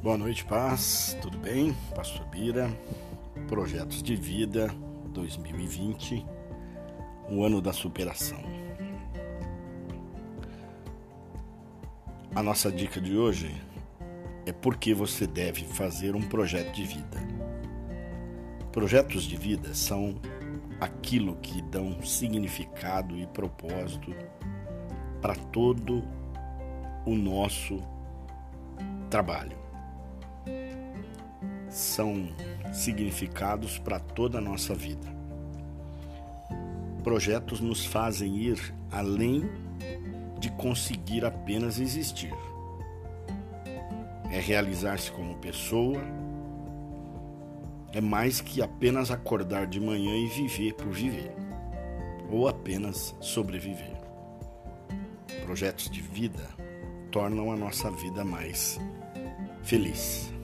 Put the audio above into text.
Boa noite, paz. Tudo bem? Pastor Bira. Projetos de vida 2020, um ano da superação. A nossa dica de hoje é por que você deve fazer um projeto de vida. Projetos de vida são aquilo que dão significado e propósito para todo o nosso trabalho são significados para toda a nossa vida. Projetos nos fazem ir além de conseguir apenas existir. É realizar-se como pessoa, é mais que apenas acordar de manhã e viver por viver, ou apenas sobreviver. Projetos de vida tornam a nossa vida mais feliz.